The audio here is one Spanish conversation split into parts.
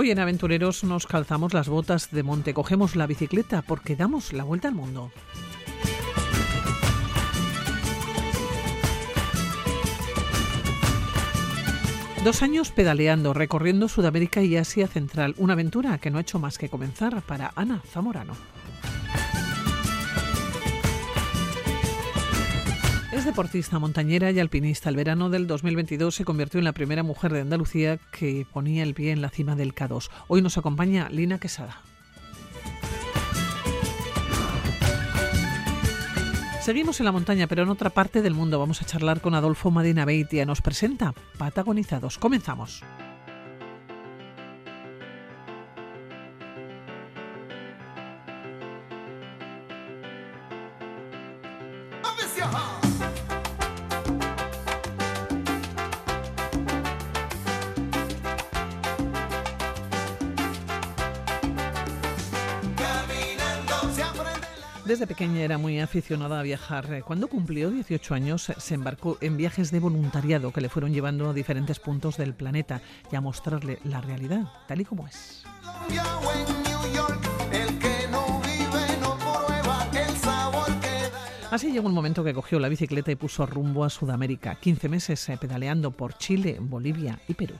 Hoy en Aventureros nos calzamos las botas de monte, cogemos la bicicleta porque damos la vuelta al mundo. Dos años pedaleando, recorriendo Sudamérica y Asia Central, una aventura que no ha hecho más que comenzar para Ana Zamorano. Es deportista, montañera y alpinista. El verano del 2022 se convirtió en la primera mujer de Andalucía que ponía el pie en la cima del K2. Hoy nos acompaña Lina Quesada. Seguimos en la montaña, pero en otra parte del mundo. Vamos a charlar con Adolfo Madina Beitia. Nos presenta Patagonizados. Comenzamos. Desde pequeña era muy aficionada a viajar. Cuando cumplió 18 años se embarcó en viajes de voluntariado que le fueron llevando a diferentes puntos del planeta y a mostrarle la realidad tal y como es. Así llegó un momento que cogió la bicicleta y puso rumbo a Sudamérica. 15 meses eh, pedaleando por Chile, Bolivia y Perú.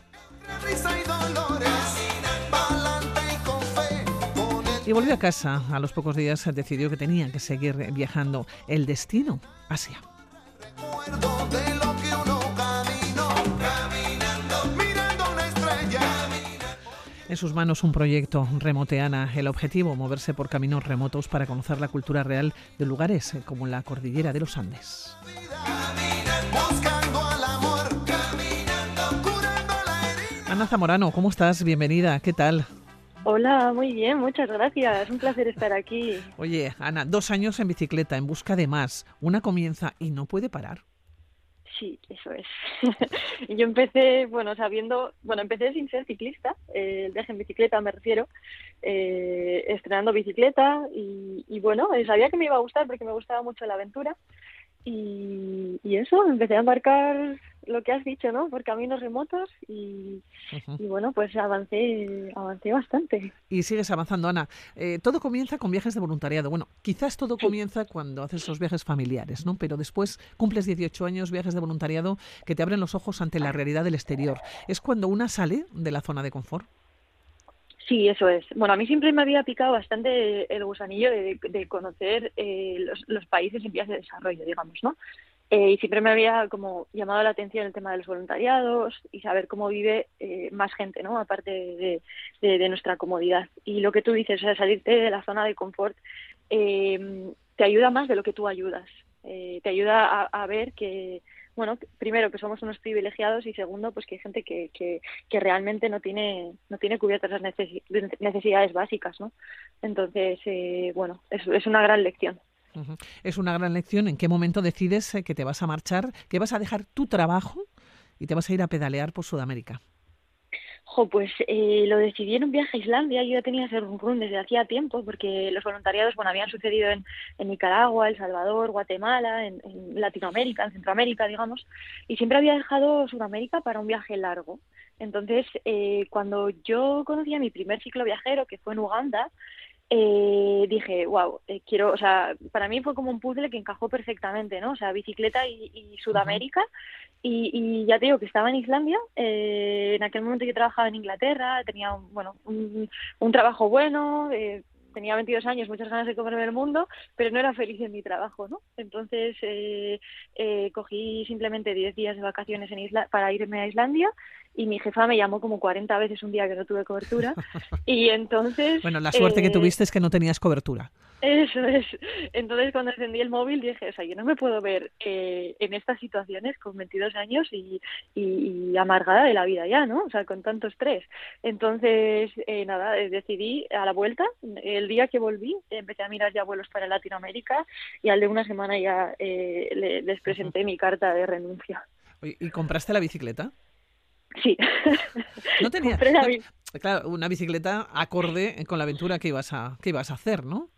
Y volvió a casa. A los pocos días decidió que tenía que seguir viajando. El destino, Asia. En sus manos un proyecto Remoteana. El objetivo, moverse por caminos remotos para conocer la cultura real de lugares como la cordillera de los Andes. Ana Zamorano, ¿cómo estás? Bienvenida. ¿Qué tal? Hola, muy bien, muchas gracias. Un placer estar aquí. Oye, Ana, dos años en bicicleta, en busca de más. Una comienza y no puede parar. Sí, eso es. Yo empecé, bueno, sabiendo, bueno, empecé sin ser ciclista, eh, el viaje en bicicleta me refiero, eh, estrenando bicicleta y, y, bueno, eh, sabía que me iba a gustar porque me gustaba mucho la aventura y, eso, empecé a embarcar lo que has dicho, ¿no? Por caminos remotos y, bueno, pues avancé, avancé bastante. Y sigues avanzando, Ana. Eh, todo comienza con viajes de voluntariado. Bueno, quizás todo comienza cuando haces esos viajes familiares, ¿no? Pero después cumples 18 años, viajes de voluntariado que te abren los ojos ante la realidad del exterior. ¿Es cuando una sale de la zona de confort? Sí, eso es. Bueno, a mí siempre me había picado bastante el gusanillo de, conocer eh, los, países en vías de desarrollo, digamos, ¿no? Eh, y siempre me había como llamado la atención el tema de los voluntariados y saber cómo vive eh, más gente, ¿no? Aparte de, nuestra comodidad. Y lo que tú dices, o sea, salirte de la zona de confort te ayuda más de lo que tú ayudas. te ayuda a ver que bueno, primero que somos unos privilegiados y segundo, pues que hay gente que, que, que realmente no tiene, no tiene cubiertas las necesidades básicas, ¿no? Entonces, eh, bueno, es, es una gran lección. Es una gran lección. ¿En qué momento decides eh, que te vas a marchar, que vas a dejar tu trabajo y te vas a ir a pedalear por Sudamérica? pues eh, lo decidí en un viaje a Islandia. Yo ya tenía ese run desde hacía tiempo porque los voluntariados bueno, habían sucedido en, Nicaragua, El Salvador, Guatemala, en, Latinoamérica, en Centroamérica, digamos. Y siempre había dejado Sudamérica para un viaje largo. Entonces, eh, cuando yo conocí a mi primer ciclo viajero, que fue en Uganda, eh, dije, wow, eh, quiero, o sea, para mí fue como un puzzle que encajó perfectamente, ¿no? O sea, bicicleta y, Sudamérica. y, ya te digo que estaba en Islandia, eh, en aquel momento yo trabajaba en Inglaterra, tenía, bueno, un, un trabajo bueno, eh, tenía 22 años, muchas ganas de comerme el mundo, pero no era feliz en mi trabajo, ¿no? Entonces eh, eh, cogí simplemente 10 días de vacaciones en isla para irme a Islandia y mi jefa me llamó como 40 veces un día que no tuve cobertura y entonces... Bueno, la suerte que eh, tuviste es que no tenías cobertura. Eso es. Entonces, cuando encendí el móvil dije, o sea, yo no me puedo ver eh, en estas situaciones con 22 años y, y, amargada de la vida ya, ¿no? O sea, con tanto estrés. Entonces, eh, nada, eh, decidí a la vuelta, el día que volví, empecé a mirar ya vuelos para Latinoamérica y al de una semana ya les presenté mi carta de renuncia. ¿Y compraste la bicicleta? Sí. No tenía. claro, una bicicleta acorde con la aventura que ibas a, que ibas a hacer, ¿no?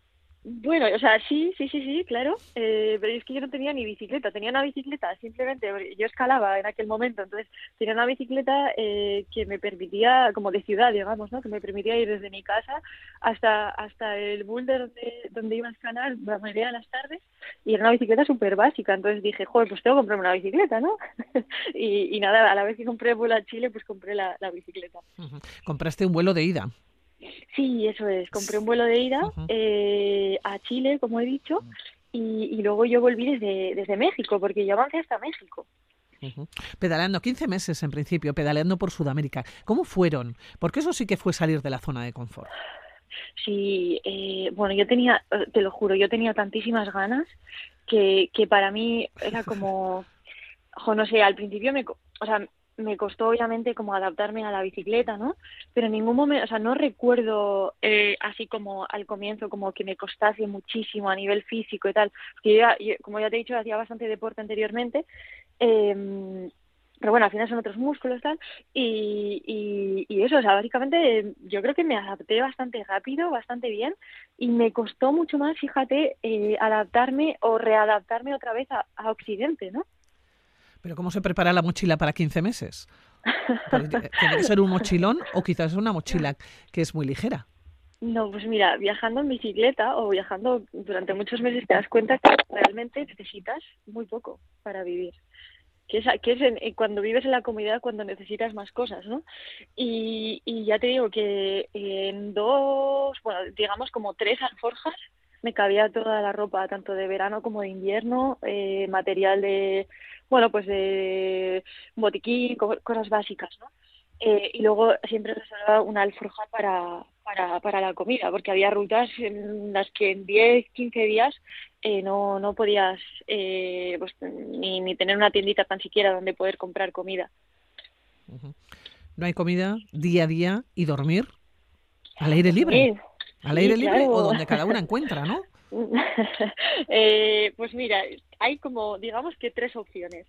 Bueno, o sea, sí, sí, sí, sí, claro, eh, pero es que yo no tenía ni bicicleta, tenía una bicicleta, simplemente yo escalaba en aquel momento, entonces tenía una bicicleta eh, que me permitía, como de ciudad, digamos, ¿no? que me permitía ir desde mi casa hasta hasta el boulder donde, donde iba a escalar la mayoría de las tardes, y era una bicicleta súper básica, entonces dije, joder, pues tengo que comprarme una bicicleta, ¿no? y, nada, a la vez que compré el vuelo a Chile, pues compré la, bicicleta. ¿Compraste un vuelo de ida? Sí, eso es. Compré un vuelo de ida eh, a Chile, como he dicho, y, luego yo volví desde, desde México, porque yo avancé hasta México. Pedaleando 15 meses en principio, pedaleando por Sudamérica. ¿Cómo fueron? Porque eso sí que fue salir de la zona de confort. Sí, eh, bueno, yo tenía, te lo juro, yo tenía tantísimas ganas que, que para mí era como, jo, no sé, al principio me, o sea, me costó obviamente como adaptarme a la bicicleta, ¿no? Pero en ningún momento, o sea, no recuerdo eh, así como al comienzo como que me costase muchísimo a nivel físico y tal. Porque yo, como ya te he dicho, hacía bastante deporte anteriormente. Eh, pero bueno, al final son otros músculos tal y, y, eso, o sea, básicamente yo creo que me adapté bastante rápido, bastante bien y me costó mucho más, fíjate, eh, adaptarme o readaptarme otra vez a, a Occidente, ¿no? Pero ¿cómo se prepara la mochila para 15 meses? ¿Tiene que ser un mochilón o quizás una mochila que es muy ligera? No, pues mira, viajando en bicicleta o viajando durante muchos meses te das cuenta que realmente necesitas muy poco para vivir. Que es, que es eh, cuando vives en la comunidad cuando necesitas más cosas, ¿no? Y, y ya te digo que en dos, bueno, digamos como tres alforjas me cabía toda la ropa, tanto de verano como de invierno, eh, material de, bueno, pues de botiquín, cosas básicas, ¿no? Eh, y luego siempre reservaba una alforja para, para, para la comida, porque había rutas en las que en 10, 15 días eh, no, no podías pues, ni, ni tener una tiendita tan siquiera donde poder comprar comida. No hay comida día a día y dormir al aire libre. Al aire libre o donde cada una encuentra, ¿no? eh, pues mira, hay como, digamos que tres opciones.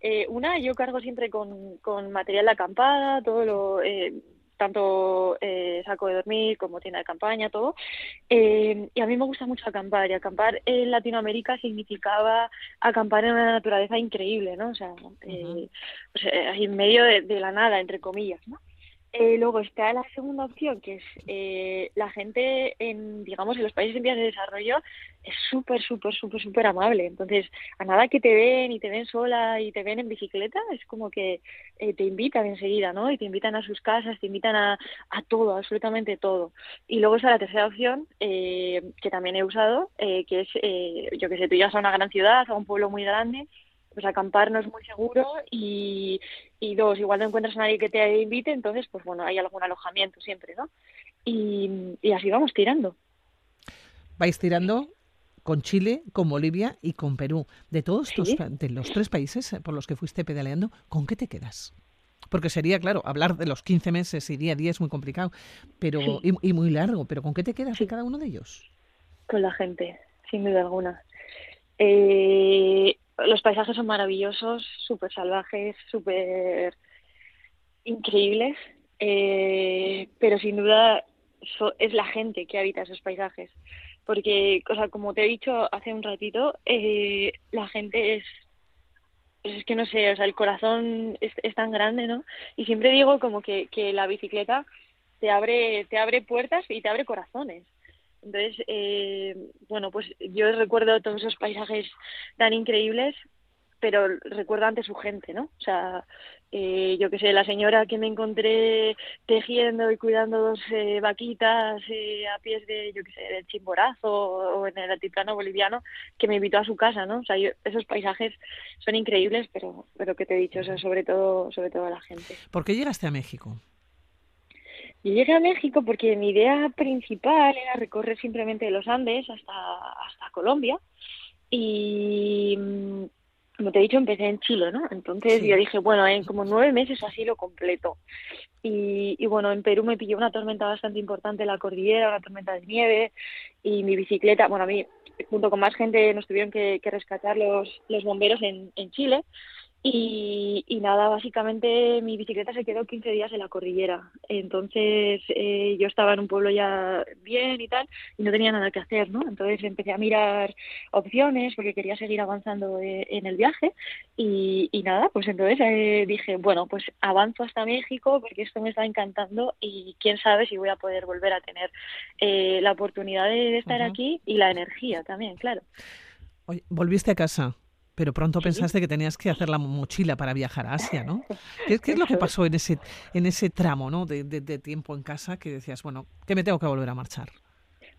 Eh, una, yo cargo siempre con, con material de acampada, todo lo, eh, tanto eh, saco de dormir como tienda de campaña, todo. Eh, y a mí me gusta mucho acampar. Y acampar en Latinoamérica significaba acampar en una naturaleza increíble, ¿no? O sea, pues, en medio de, de, la nada, entre comillas, ¿no? Eh, luego está la segunda opción, que es eh, la gente en, digamos, en los países en vías de desarrollo es súper, súper, súper, súper amable. Entonces, a nada que te ven y te ven sola y te ven en bicicleta, es como que eh, te invitan enseguida, ¿no? Y te invitan a sus casas, te invitan a, a todo, absolutamente todo. Y luego está la tercera opción, que también he usado, que es, yo que sé, tú llegas a una gran ciudad, a un pueblo muy grande, pues acampar no es muy seguro y, y dos, igual no encuentras a nadie que te invite, entonces pues bueno, hay algún alojamiento siempre, ¿no? Y, y así vamos tirando. Vais tirando con Chile, con Bolivia y con Perú. De todos de los tres países por los que fuiste pedaleando, ¿con qué te quedas? Porque sería, claro, hablar de los 15 meses y día a día es muy complicado pero y, y, muy largo, pero ¿con qué te quedas de cada uno de ellos? Con la gente, sin duda alguna. Eh, los paisajes son maravillosos, súper salvajes, súper increíbles, eh, pero sin duda es la gente que habita esos paisajes. Porque, o sea, como te he dicho hace un ratito, eh, la gente es, es que no sé, o sea, el corazón es, es tan grande, ¿no? Y siempre digo como que, que la bicicleta te abre, te abre puertas y te abre corazones. Entonces, eh, bueno, pues yo recuerdo todos esos paisajes tan increíbles, pero recuerdo antes su gente, ¿no? O sea, eh, yo que sé, la señora que me encontré tejiendo y cuidando dos eh, vaquitas eh, a pies de, yo que sé, del Chimborazo o en el altiplano boliviano, que me invitó a su casa, ¿no? O sea, esos paisajes son increíbles, pero, pero que te he dicho, o sea, sobre todo, sobre todo a la gente. ¿Por qué llegaste a México? Yo llegué a México porque mi idea principal era recorrer simplemente los Andes hasta, hasta Colombia y mm, como te he dicho empecé en Chile, ¿no? Entonces yo dije, bueno, en como nueve meses así lo completo. Y, y bueno, en Perú me pilló una tormenta bastante importante en la cordillera, una tormenta de nieve y mi bicicleta, bueno, a mí junto con más gente nos tuvieron que, que rescatar los, los bomberos en, en Chile Y, y, nada, básicamente mi bicicleta se quedó 15 días en la cordillera. Entonces eh, yo estaba en un pueblo ya bien y tal, y no tenía nada que hacer, ¿no? Entonces empecé a mirar opciones porque quería seguir avanzando eh, en el viaje. Y, y nada, pues entonces eh, dije, bueno, pues avanzo hasta México porque esto me está encantando y quién sabe si voy a poder volver a tener eh, la oportunidad de, estar aquí y la energía también, claro. Oye, volviste a casa pero pronto pensaste que tenías que hacer la mochila para viajar a Asia, ¿no? ¿Qué, es lo que pasó en ese, en ese tramo ¿no? de, de, tiempo en casa que decías, bueno, que me tengo que volver a marchar?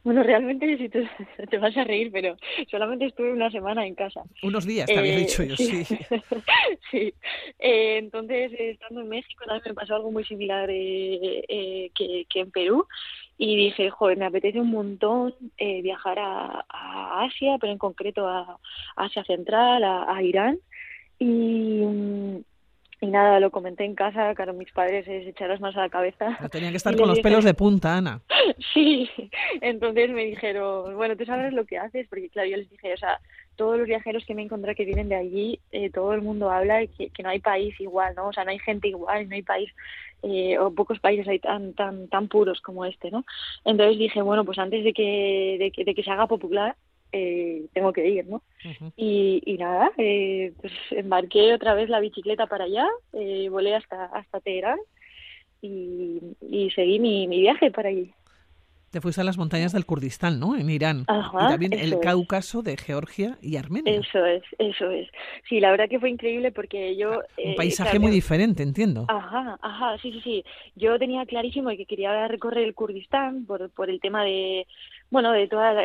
Bueno, realmente si te, te, vas a reír, pero solamente estuve una semana en casa. Unos días, te había eh, dicho yo, sí. Sí, Eh, entonces, estando en México también me pasó algo muy similar eh, eh, que, que en Perú y dije, joder, me apetece un montón eh, viajar a, a, Asia, pero en concreto a, Asia Central, a, Irán. Y, y nada, lo comenté en casa, claro, mis padres se echaron más a la cabeza. Pero tenían que estar con los pelos de punta, Ana. sí, entonces me dijeron, bueno, tú sabes lo que haces, porque claro, yo les dije, o sea, todos los viajeros que me encontré que vienen de allí, eh, todo el mundo habla que, que, no hay país igual, ¿no? O sea, no hay gente igual, no hay país, eh, o pocos países hay tan, tan, tan puros como este, ¿no? Entonces dije, bueno, pues antes de que, de que, de que se haga popular, eh, tengo que ir, ¿no? y, y, nada, eh, pues embarqué otra vez la bicicleta para allá, volé hasta, hasta Teherán y, y seguí mi, mi viaje para allí. Te fuiste a las montañas del Kurdistán, ¿no? En Irán. y también el Cáucaso de Georgia y Armenia. Eso es, eso es. Sí, la verdad que fue increíble porque yo... Un eh, paisaje muy diferente, entiendo. Ajá, ajá, sí, sí, sí. Yo tenía clarísimo que quería recorrer el Kurdistán por, por el tema de bueno, de todas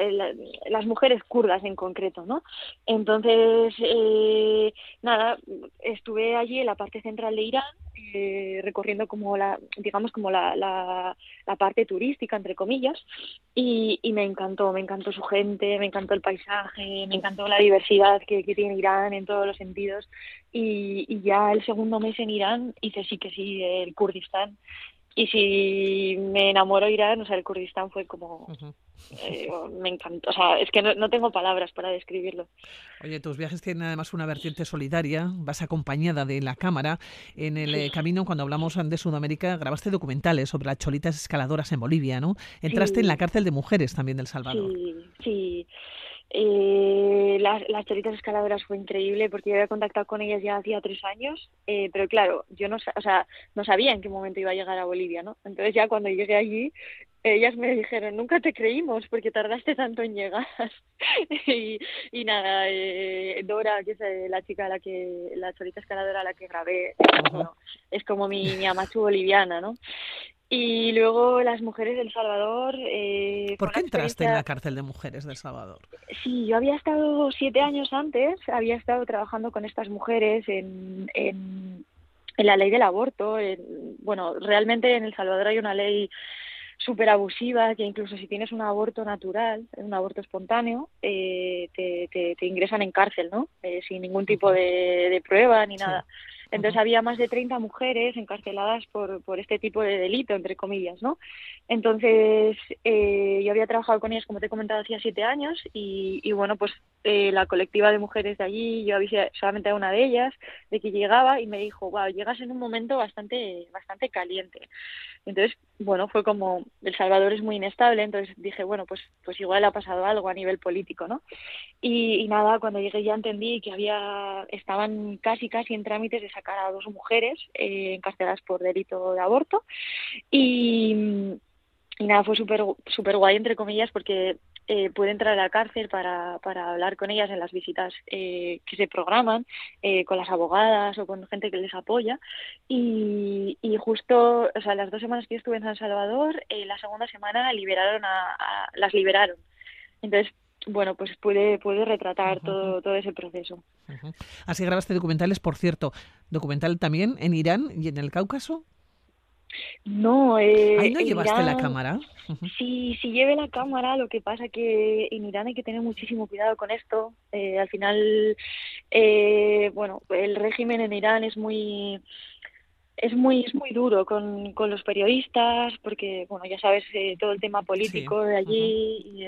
las mujeres kurdas en concreto, ¿no? Entonces, eh, nada, estuve allí en la parte central de Irán, eh, recorriendo como la, digamos, como la, la, parte turística, entre comillas, y, y, me encantó, me encantó su gente, me encantó el paisaje, me encantó la diversidad que, que tiene Irán en todos los sentidos, y, y ya el segundo mes en Irán hice sí que sí el Kurdistán, y si me enamoró Irán, o sea, el Kurdistán fue como... Eh, me encantó, o sea, es que no, tengo palabras para describirlo. Oye, tus viajes tienen además una vertiente solidaria, vas acompañada de la cámara. En el eh, camino, cuando hablamos de Sudamérica, grabaste documentales sobre las cholitas escaladoras en Bolivia, ¿no? Entraste en la cárcel de mujeres también del Salvador. Sí, sí. Eh, las, las cholitas escaladoras fue increíble porque yo había contactado con ellas ya hacía tres años, eh, pero claro, yo no, o sea, no sabía en qué momento iba a llegar a Bolivia, ¿no? Entonces ya cuando llegué allí, ellas me dijeron, nunca te creímos porque tardaste tanto en llegar. y, y nada, eh, Dora, que es eh, la chica a la que, la cholita escaladora a la que grabé, bueno, es como mi, mi amachu boliviana, ¿no? Y luego las mujeres del Salvador. Eh, ¿Por qué entraste en la cárcel de mujeres del Salvador? Sí, yo había estado siete años antes, había estado trabajando con estas mujeres en, en, en la ley del aborto. bueno, realmente en El Salvador hay una ley súper abusiva que incluso si tienes un aborto natural, un aborto espontáneo, eh, te, te, te, ingresan en cárcel, ¿no? Eh, sin ningún tipo de, de prueba ni nada. Entonces había más de 30 mujeres encarceladas por, por este tipo de delito, entre comillas, ¿no? Entonces eh, yo había trabajado con ellas, como te he comentado, hacía siete años y, y bueno, pues eh, la colectiva de mujeres de allí, yo avisé solamente a una de ellas de que llegaba y me dijo, wow, llegas en un momento bastante, bastante caliente. Entonces, bueno, fue como, El Salvador es muy inestable, entonces dije, bueno, pues, pues igual ha pasado algo a nivel político, ¿no? Y, y nada, cuando llegué ya entendí que había, estaban casi, casi en trámites de sacar a dos mujeres eh, encarceladas por delito de aborto y, y nada, fue súper super guay, entre comillas, porque eh, puede entrar a la cárcel para, para hablar con ellas en las visitas eh, que se programan, eh, con las abogadas o con gente que les apoya. Y, y justo, o sea, las dos semanas que yo estuve en San Salvador, eh, la segunda semana liberaron a, a, las liberaron. Entonces, bueno, pues puede, puede retratar uh -huh. todo, todo ese proceso. Uh -huh. Así grabaste documentales, por cierto, documental también en Irán y en el Cáucaso. No, eh, ¿Ahí no llevaste Irán, la cámara? Sí, sí llevé la cámara, lo que pasa que en Irán hay que tener muchísimo cuidado con esto. Eh, al final, eh, bueno, el régimen en Irán es muy es muy es muy duro con, con los periodistas porque bueno ya sabes eh, todo el tema político de allí y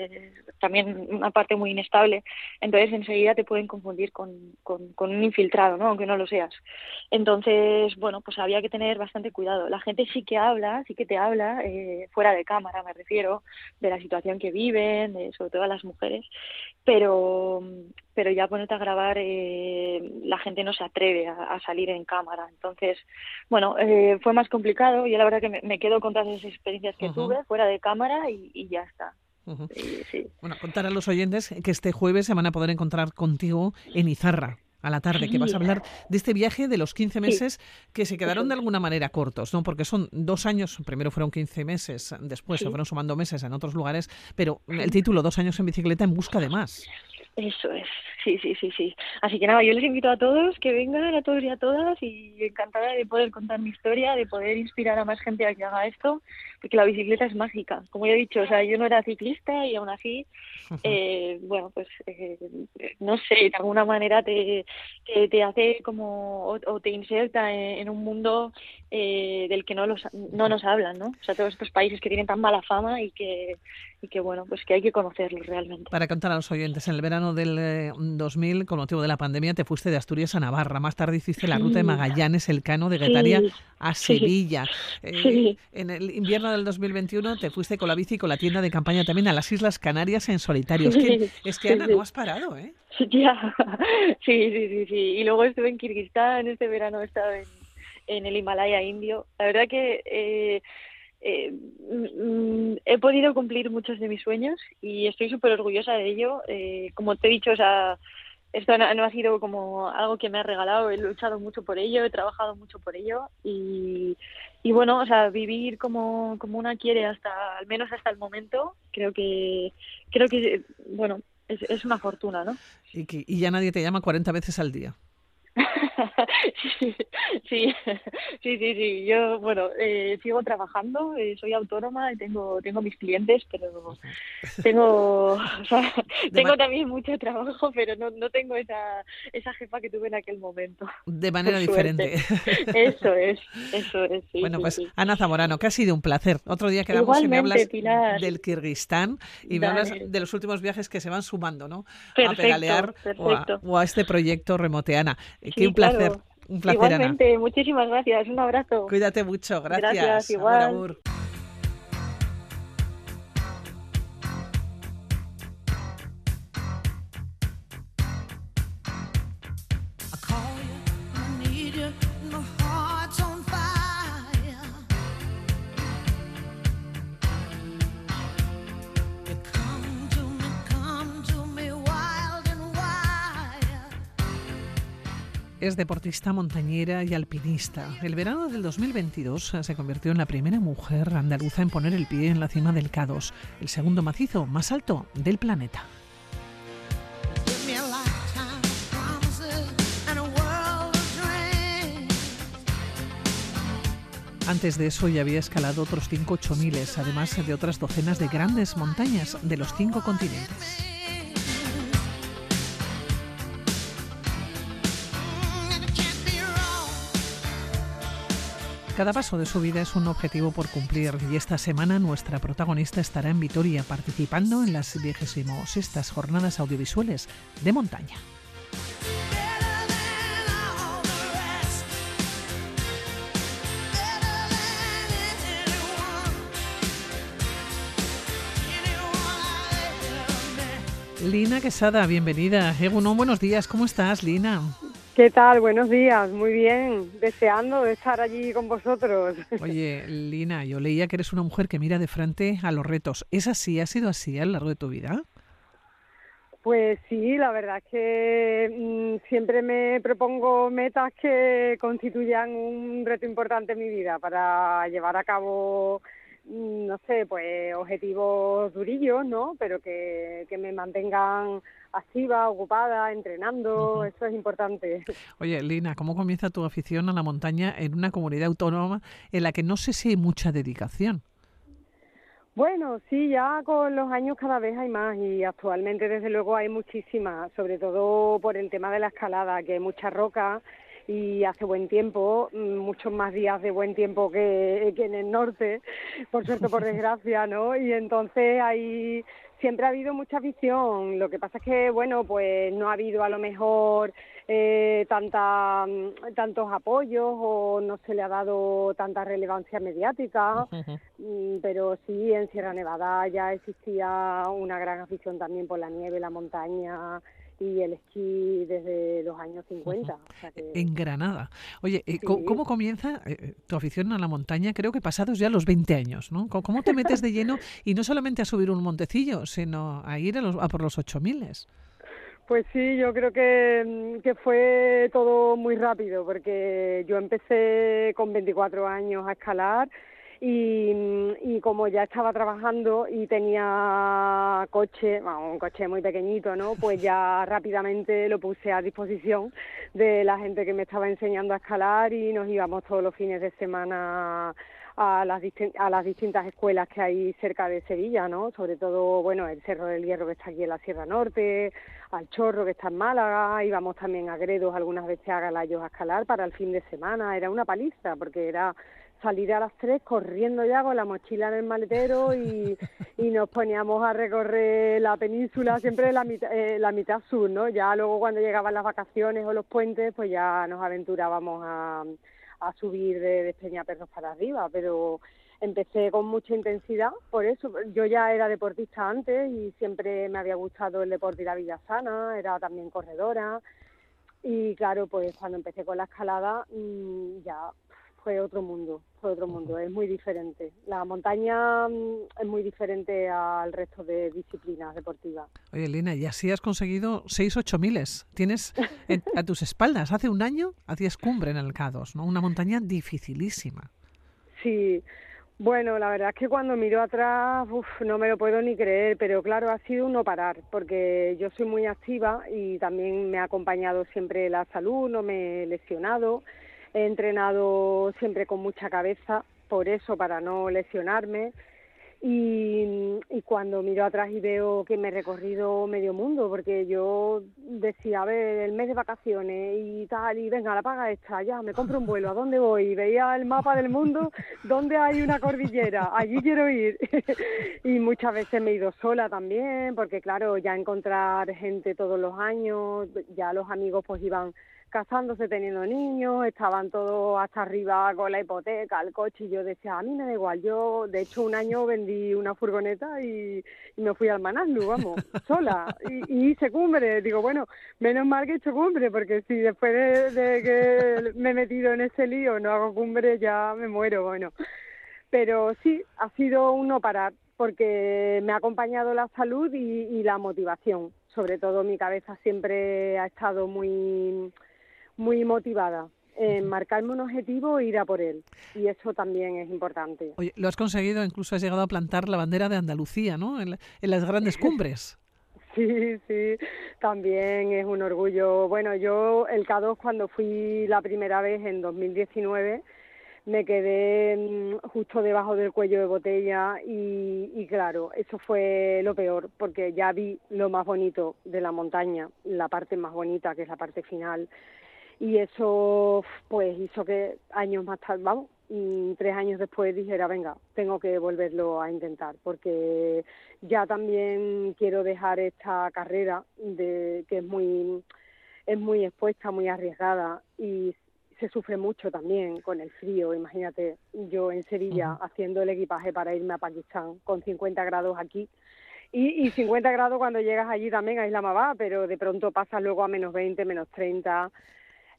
también una parte muy inestable. Entonces enseguida te pueden confundir con, con, un infiltrado no aunque no lo seas. Entonces bueno pues había que tener bastante cuidado. La gente sí que habla sí que te habla eh, fuera de cámara me refiero de la situación que viven de, sobre todo a las mujeres pero pero ya ponerte a grabar eh, la gente no se atreve a, salir en cámara. Entonces bueno eh, fue más complicado. Yo la verdad que me, quedo con todas esas experiencias que tuve fuera de cámara y, ya está. Bueno, contar a los oyentes que este jueves se van a poder encontrar contigo en Izarra, a la tarde, que vas a hablar de este viaje de los 15 meses que se quedaron de alguna manera cortos, ¿no? Porque son dos años, primero fueron 15 meses, después se fueron sumando meses en otros lugares, pero el título, dos años en bicicleta en busca de más. Eso es, sí, sí, sí, sí. Así que nada, yo les invito a todos que vengan, a todos y a todas, y encantada de poder contar mi historia, de poder inspirar a más gente a que haga esto, porque la bicicleta es mágica. Como ya he dicho, o sea, yo no era ciclista y aún así, eh, bueno, pues eh, no sé, de alguna manera te, te, hace como, o, te inserta en, un mundo eh, del que no, los, no nos hablan, ¿no? O sea, todos estos países que tienen tan mala fama y que, y que bueno, pues que hay que conocerlos realmente. Para contar a los oyentes, en el verano del 2000, eh, con motivo de la pandemia, te fuiste de Asturias a Navarra. Más tarde hiciste la ruta de Magallanes, el Cano de Guetaria a Sevilla. Eh, en el invierno del 2021 te fuiste con la bici y con la tienda de campaña también a las Islas Canarias en solitario. Es que, es que Ana, no has parado, ¿eh? Ya, sí, sí, sí, sí. Y luego estuve en Kirguistán, este verano he estado en, en el Himalaya indio. La verdad que eh, eh, mm, he podido cumplir muchos de mis sueños y estoy súper orgullosa de ello. Eh, como te he dicho, o sea, esto no, ha sido como algo que me ha regalado, he luchado mucho por ello, he trabajado mucho por ello y, y bueno, o sea, vivir como, como una quiere hasta, al menos hasta el momento, creo que, creo que, bueno, es, es una fortuna, ¿no? Y, que, y ya nadie te llama 40 veces al día. sí, sí, sí, sí, Yo, bueno, eh, sigo trabajando, eh, soy autónoma y tengo, tengo mis clientes, pero tengo, o sea, tengo también mucho trabajo, pero no, no tengo esa, esa jefa que tuve en aquel momento. De manera diferente. Eso es, eso es. bueno, pues Ana Zamorano, que ha sido un placer. Otro día quedamos y me hablas del Kirguistán y me hablas de los últimos viajes que se van sumando, ¿no? a pedalear o a, este proyecto Remoteana. Qué un placer. Un placer, Igualmente, muchísimas gracias. Un abrazo. Cuídate mucho. Gracias. Gracias, igual. Es deportista, montañera y alpinista. El verano del 2022 se convirtió en la primera mujer andaluza en poner el pie en la cima del K2, el segundo macizo más alto del planeta. Antes de eso ya había escalado otros cinco miles, además de otras docenas de grandes montañas de los cinco continentes. Cada paso de su vida es un objetivo por cumplir y esta semana nuestra protagonista estará en Vitoria participando en las 26 jornadas audiovisuales de montaña. Lina Quesada, bienvenida. Egunon, buenos días. ¿Cómo estás, Lina? ¿Qué tal? Buenos días, muy bien, deseando de estar allí con vosotros. Oye, Lina, yo leía que eres una mujer que mira de frente a los retos. ¿Es así? ¿Ha sido así a lo largo de tu vida? Pues sí, la verdad es que mm, siempre me propongo metas que constituyan un reto importante en mi vida para llevar a cabo, mm, no sé, pues objetivos durillos, ¿no? Pero que, que me mantengan activa, ocupada, entrenando, eso es importante. Oye, Lina, ¿cómo comienza tu afición a la montaña en una comunidad autónoma en la que no sé si hay mucha dedicación? Bueno, sí, ya con los años cada vez hay más y actualmente desde luego hay muchísimas, sobre todo por el tema de la escalada, que hay mucha roca y hace buen tiempo, mm, muchos más días de buen tiempo que, que en el norte, por suerte por desgracia, ¿no? Y entonces hay siempre ha habido mucha afición. Lo que pasa es que, bueno, pues no ha habido a lo mejor eh, tanta, mm, tantos apoyos o no se le ha dado tanta relevancia mediática, mm, pero sí en Sierra Nevada ya existía una gran afición también por la nieve, la montaña y el esquí desde los años 50. En Granada. Oye, eh, ¿cómo, comienza eh, tu afición a la montaña? Creo que pasados ya los 20 años, ¿no? ¿Cómo te metes de lleno y no solamente a subir un montecillo, sino a ir a, los, a por los 8000? Pues sí, yo creo que, que, fue todo muy rápido, porque yo empecé con 24 años a escalar y, como ya estaba trabajando y tenía coche, un coche muy pequeñito, ¿no? Pues ya rápidamente lo puse a disposición de la gente que me estaba enseñando a escalar y nos íbamos todos los fines de semana a las, a las distintas escuelas que hay cerca de Sevilla, ¿no? Sobre todo, bueno, el Cerro del Hierro que está aquí en la Sierra Norte, al Chorro que está en Málaga, íbamos también a Gredos algunas veces a Galayos a escalar para el fin de semana, era una paliza porque era salir a las tres corriendo ya con la mochila en el maletero y, y nos poníamos a recorrer la península siempre la mitad, eh, la mitad sur, ¿no? Ya luego cuando llegaban las vacaciones o los puentes, pues ya nos aventurábamos a, a subir de, de Perros para arriba, pero empecé con mucha intensidad, por eso yo ya era deportista antes y siempre me había gustado el deporte y la vida sana, era también corredora y claro, pues cuando empecé con la escalada mm, ya fue otro mundo, fue otro mundo, es muy diferente. La montaña mm, es muy diferente al resto de disciplinas deportivas. Oye, Lina, y así has conseguido 6 ocho miles. Tienes a tus espaldas, hace un año hacías cumbre en el K2, ¿no? Una montaña dificilísima. Sí, bueno, la verdad es que cuando miro atrás, uf, no me lo puedo ni creer, pero claro, ha sido un no parar, porque yo soy muy activa y también me ha acompañado siempre la salud, no me he lesionado He entrenado siempre con mucha cabeza, por eso, para no lesionarme. Y, cuando miro atrás y veo que me he recorrido medio mundo, porque yo decía, a ver, el mes de vacaciones y tal, y venga, la paga esta, ya, me compro un vuelo, ¿a dónde voy? Y veía el mapa del mundo, ¿dónde hay una cordillera? Allí quiero ir. y muchas veces me he ido sola también, porque claro, ya encontrar gente todos los años, ya los amigos pues iban casándose, teniendo niños, estaban todos hasta arriba con la hipoteca, el coche, y yo decía, a mí me da igual, yo de hecho un año vendí una furgoneta y, me fui al Manaslu, vamos, sola, y, hice cumbre, digo, bueno, menos mal que he hecho cumbre, porque si después de, que me he metido en ese lío no hago cumbre, ya me muero, bueno. Pero sí, ha sido un no parar, porque me ha acompañado la salud y la motivación. Sobre todo mi cabeza siempre ha estado muy muy motivada en marcarme un objetivo e ir a por él. Y eso también es importante. Oye, lo has conseguido, incluso has llegado a plantar la bandera de Andalucía, ¿no? En, las grandes cumbres. Sí, sí, también es un orgullo. Bueno, yo el K2 cuando fui la primera vez en 2019 me quedé mm, justo debajo del cuello de botella y, y, claro, eso fue lo peor porque ya vi lo más bonito de la montaña, la parte más bonita que es la parte final y eso pues hizo que años más tarde, vamos, tres años después dijera, venga, tengo que volverlo a intentar, porque ya también quiero dejar esta carrera de que es muy es muy expuesta, muy arriesgada y se sufre mucho también con el frío. Imagínate, yo en Sevilla haciendo el equipaje para irme a Pakistán con 50 grados aquí y, y 50 grados cuando llegas allí también a Isla Mabá, pero de pronto pasas luego a menos 20, menos 30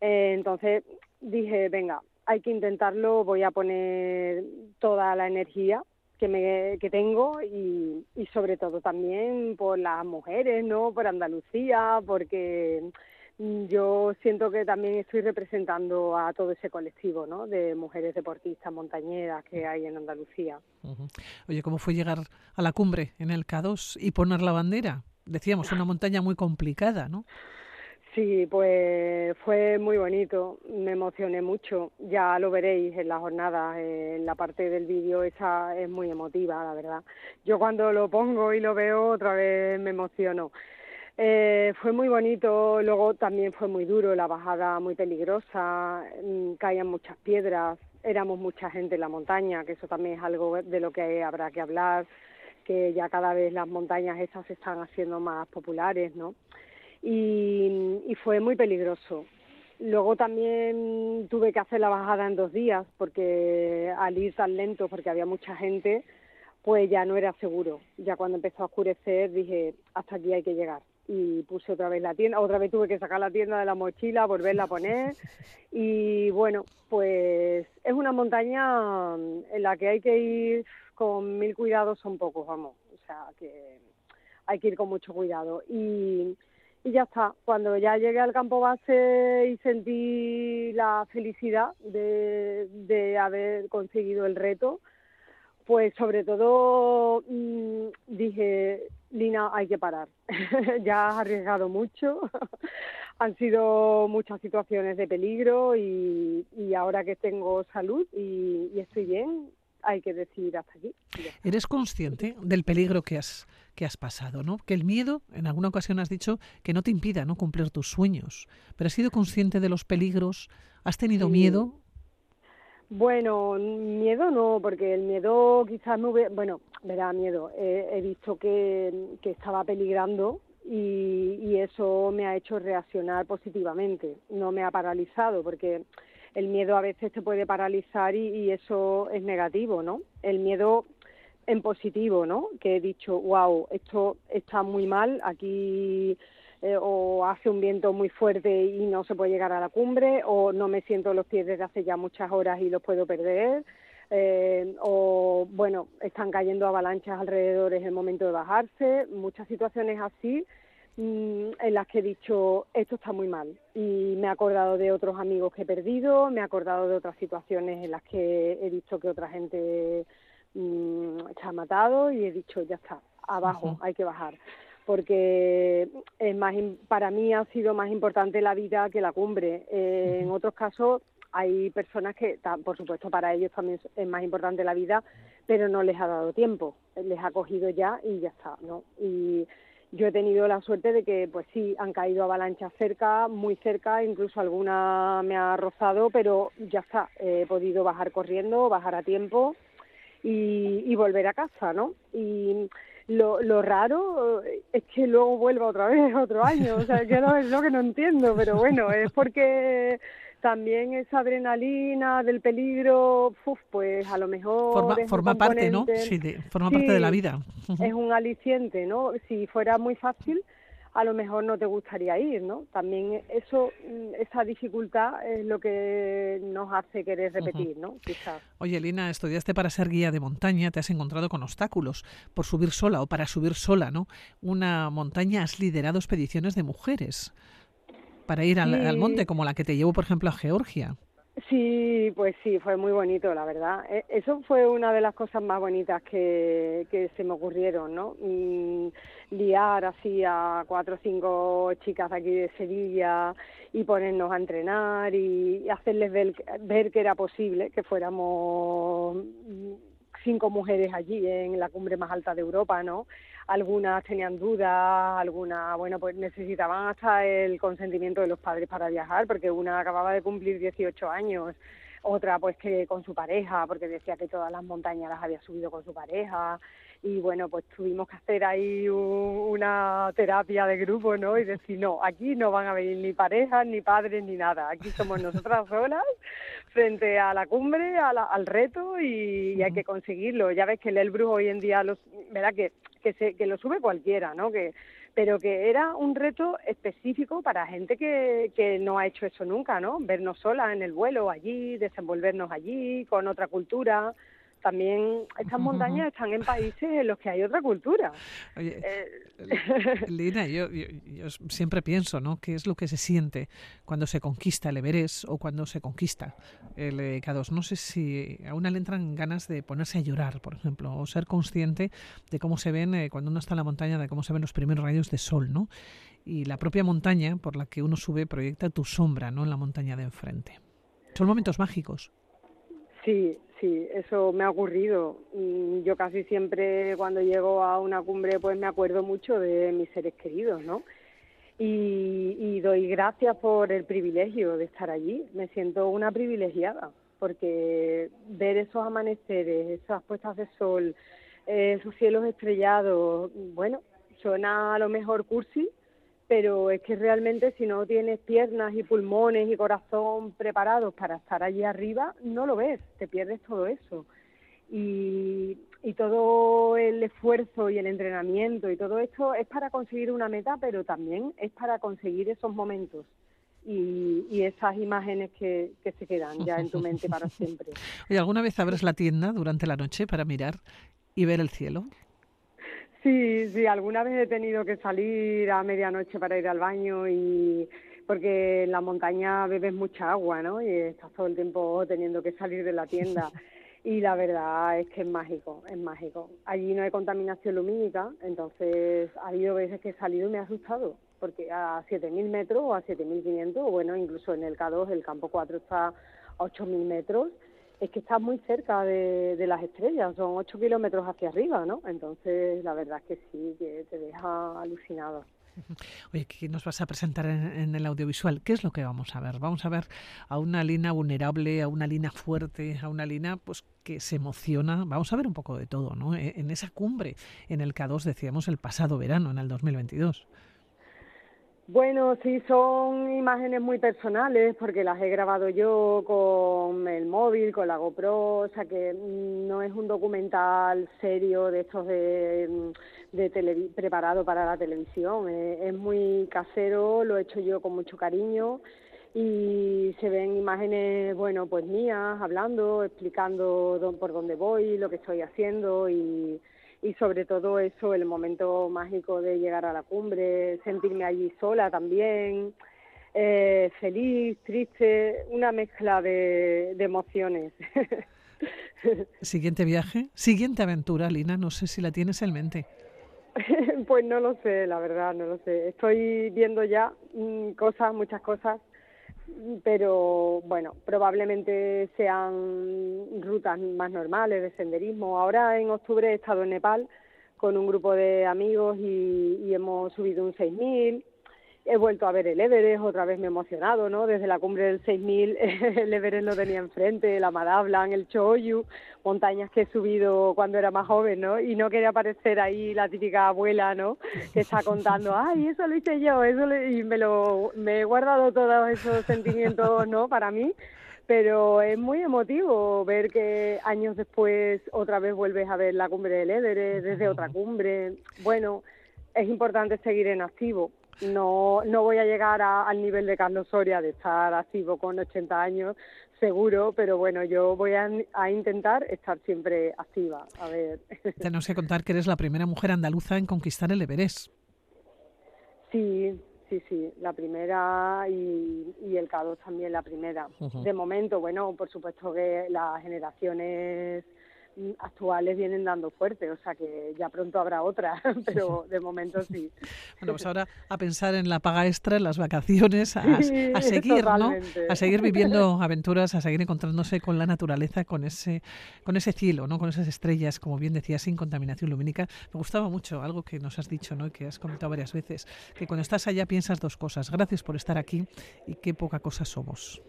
eh, entonces dije, venga, hay que intentarlo, voy a poner toda la energía que, me, que tengo y, y sobre todo también por las mujeres, ¿no? Por Andalucía, porque yo siento que también estoy representando a todo ese colectivo ¿no? de mujeres deportistas montañeras que hay en Andalucía. Oye, ¿cómo fue llegar a la cumbre en el K2 y poner la bandera? Decíamos, una montaña muy complicada, ¿no? Sí, pues fue muy bonito, me emocioné mucho, ya lo veréis en la jornada, en la parte del vídeo esa es muy emotiva, la verdad. Yo cuando lo pongo y lo veo otra vez me emociono. Eh, fue muy bonito, luego también fue muy duro, la bajada muy peligrosa, mm, caían muchas piedras, éramos mucha gente en la montaña, que eso también es algo de lo que habrá que hablar, que ya cada vez las montañas esas se están haciendo más populares, ¿no? Y, y fue muy peligroso. Luego también tuve que hacer la bajada en dos días, porque al ir tan lento, porque había mucha gente, pues ya no era seguro. Ya cuando empezó a oscurecer dije, hasta aquí hay que llegar y puse otra vez la tienda, otra vez tuve que sacar la tienda de la mochila, volverla a poner y bueno, pues es una montaña en la que hay que ir con mil cuidados, son pocos, vamos, o sea que hay que ir con mucho cuidado y, y ya está, cuando ya llegué al campo base y sentí la felicidad de, de haber conseguido el reto, pues sobre todo mm, dije, Lina, hay que parar. ya has arriesgado mucho. Han sido muchas situaciones de peligro y, ahora que tengo salud y, estoy bien, hay que decir hasta aquí. ¿Eres consciente del peligro que has, que has pasado? ¿no? Que el miedo, en alguna ocasión has dicho que no te impida ¿no? cumplir tus sueños, pero has sido consciente de los peligros, has tenido miedo bueno, miedo no, porque el miedo quizás me hubiera, bueno, me da miedo. he visto que, que estaba peligrando y, y, eso me ha hecho reaccionar positivamente. No me ha paralizado, porque el miedo a veces te puede paralizar y, y eso es negativo, ¿no? El miedo en positivo, ¿no? Que he dicho, wow, esto está muy mal, aquí eh, o hace un viento muy fuerte y no se puede llegar a la cumbre, o no me siento los pies desde hace ya muchas horas y los puedo perder, eh, o bueno, están cayendo avalanchas alrededor en el momento de bajarse, muchas situaciones así mm, en las que he dicho esto está muy mal y me he acordado de otros amigos que he perdido, me he acordado de otras situaciones en las que he visto que otra gente mm, se ha matado y he dicho ya está, abajo, hay que bajar porque es más, para mí ha sido más importante la vida que la cumbre. Eh, en otros casos hay personas que, por supuesto, para ellos también es más importante la vida, pero no les ha dado tiempo, les ha cogido ya y ya está, ¿no? Y yo he tenido la suerte de que, pues sí, han caído avalanchas cerca, muy cerca, incluso alguna me ha rozado, pero ya está, he podido bajar corriendo, bajar a tiempo y, y volver a casa, ¿no? Y lo, lo raro es que luego vuelva otra vez otro año, o sea, que no es lo que no entiendo, pero bueno, es porque también esa adrenalina del peligro, pues a lo mejor forma, parte, ¿no? Sí, forma parte de la vida. Es un aliciente, ¿no? Si fuera muy fácil, a lo mejor no te gustaría ir, ¿no? También eso, mm, esa dificultad es lo que nos hace querer repetir, ¿no? Quizás. Oye, Lina, estudiaste para ser guía de montaña, te has encontrado con obstáculos por subir sola o para subir sola, ¿no? Una montaña, has liderado expediciones de mujeres para ir al, monte, como la que te llevó, por ejemplo, a Georgia. Sí, pues sí, fue muy bonito, la verdad. E, eso fue una de las cosas más bonitas que, que se me ocurrieron, ¿no? Mm, liar así a cuatro o cinco chicas aquí de Sevilla y ponernos a entrenar y, hacerles ver, ver que era posible que fuéramos cinco mujeres allí en la cumbre más alta de Europa, ¿no? Algunas tenían dudas, algunas, bueno, pues necesitaban hasta el consentimiento de los padres para viajar, porque una acababa de cumplir 18 años, otra pues que con su pareja, porque decía que todas las montañas las había subido con su pareja, y bueno, pues tuvimos que hacer ahí una terapia de grupo, ¿no? Y decir, no, aquí no van a venir ni parejas, ni padres, ni nada, aquí somos nosotras solas frente a la cumbre, al reto y, hay que conseguirlo. Ya ves que el Elbrus hoy en día, los, ¿verdad? Que, que, se, que lo sube cualquiera, ¿no? Que, pero que era un reto específico para gente que, que no ha hecho eso nunca, ¿no? Vernos solas en el vuelo allí, desenvolvernos allí, con otra cultura, también estas montañas están en países en los que hay otra cultura. Oye, eh, Lina, yo, siempre pienso, ¿no? ¿Qué es lo que se siente cuando se conquista el Everest o cuando se conquista el K2? No sé si a una le entran ganas de ponerse a llorar, por ejemplo, o ser consciente de cómo se ven, eh, cuando uno está en la montaña, de cómo se ven los primeros rayos de sol, ¿no? Y la propia montaña por la que uno sube proyecta tu sombra, ¿no? En la montaña de enfrente. Son momentos mágicos. Sí, sí, eso me ha ocurrido. Mm, yo casi siempre cuando llego a una cumbre pues me acuerdo mucho de mis seres queridos, ¿no? y, doy gracias por el privilegio de estar allí. Me siento una privilegiada porque ver esos amaneceres, esas puestas de sol, eh, esos cielos estrellados, bueno, suena a lo mejor cursi, pero es que realmente si no tienes piernas y pulmones y corazón preparados para estar allí arriba, no lo ves, te pierdes todo eso. Y, todo el esfuerzo y el entrenamiento y todo esto es para conseguir una meta, pero también es para conseguir esos momentos. Y, y, esas imágenes que, que, se quedan ya en tu mente para siempre. ¿Y ¿alguna vez abres la tienda durante la noche para mirar y ver el cielo? Sí, sí, alguna vez he tenido que salir a medianoche para ir al baño y porque en la montaña bebes mucha agua, ¿no? Y estás todo el tiempo teniendo que salir de la tienda. Y la verdad es que es mágico, es mágico. Allí no hay contaminación lumínica, entonces ha habido veces que he salido y me ha asustado, porque a 7.000 metros o a 7.500, bueno, incluso en el K2, el campo 4 está a 8.000 metros, es que estás muy cerca de, las estrellas, son 8 kilómetros hacia arriba, ¿no? Entonces, la verdad es que sí, que te deja alucinado. Oye, ¿qué nos vas a presentar en, el audiovisual? ¿Qué es lo que vamos a ver? Vamos a ver a una Lina vulnerable, a una Lina fuerte, a una Lina pues que se emociona. Vamos a ver un poco de todo, ¿no? E, en esa cumbre en el K2 decíamos el pasado verano, en el 2022. Bueno, sí, son imágenes muy personales porque las he grabado yo con el móvil, con la GoPro, o sea que mm, no es un documental serio de estos de, mm, de preparado para la televisión. Es, muy casero, lo he hecho yo con mucho cariño y se ven imágenes, bueno, pues mías, hablando, explicando por dónde voy, lo que estoy haciendo y y sobre todo eso, el momento mágico de llegar a la cumbre, sentirme allí sola también, eh, feliz, triste, una mezcla de, de emociones. Siguiente viaje, siguiente aventura, Lina, no sé si la tienes en mente. pues no lo sé, la verdad, no lo sé. Estoy viendo ya mm, cosas, muchas cosas pero bueno, probablemente sean rutas más normales de senderismo. Ahora en octubre he estado en Nepal con un grupo de amigos y, y hemos subido un 6000 he vuelto a ver el Everest, otra vez me he emocionado, ¿no? Desde la cumbre del 6000 el Everest lo tenía enfrente, la Madablan, el Choyu, montañas que he subido cuando era más joven, ¿no? Y no quería parecer ahí la típica abuela, ¿no? Que está contando, ay, eso lo hice yo, eso y me lo me he guardado todos esos sentimientos, ¿no? Para mí, pero es muy emotivo ver que años después otra vez vuelves a ver la cumbre del Everest desde otra cumbre. Bueno, es importante seguir en activo no, no voy a llegar al nivel de Carlos Soria de estar activo con 80 años, seguro, pero bueno, yo voy a, intentar estar siempre activa. A ver. Tenemos que contar que eres la primera mujer andaluza en conquistar el Everest. Sí, sí, sí, la primera y, y el K2 también la primera. De momento, bueno, por supuesto que las generaciones actuales vienen dando fuerte, o sea que ya pronto habrá otra, pero de momento sí. Bueno, pues ahora a pensar en la paga extra, en las vacaciones, a, seguir, ¿no? A seguir viviendo aventuras, a seguir encontrándose con la naturaleza, con ese, con ese cielo, ¿no? Con esas estrellas, como bien decía, sin contaminación lumínica. Me gustaba mucho algo que nos has dicho, ¿no? Y que has comentado varias veces, que cuando estás allá piensas dos cosas. Gracias por estar aquí y qué poca cosa somos.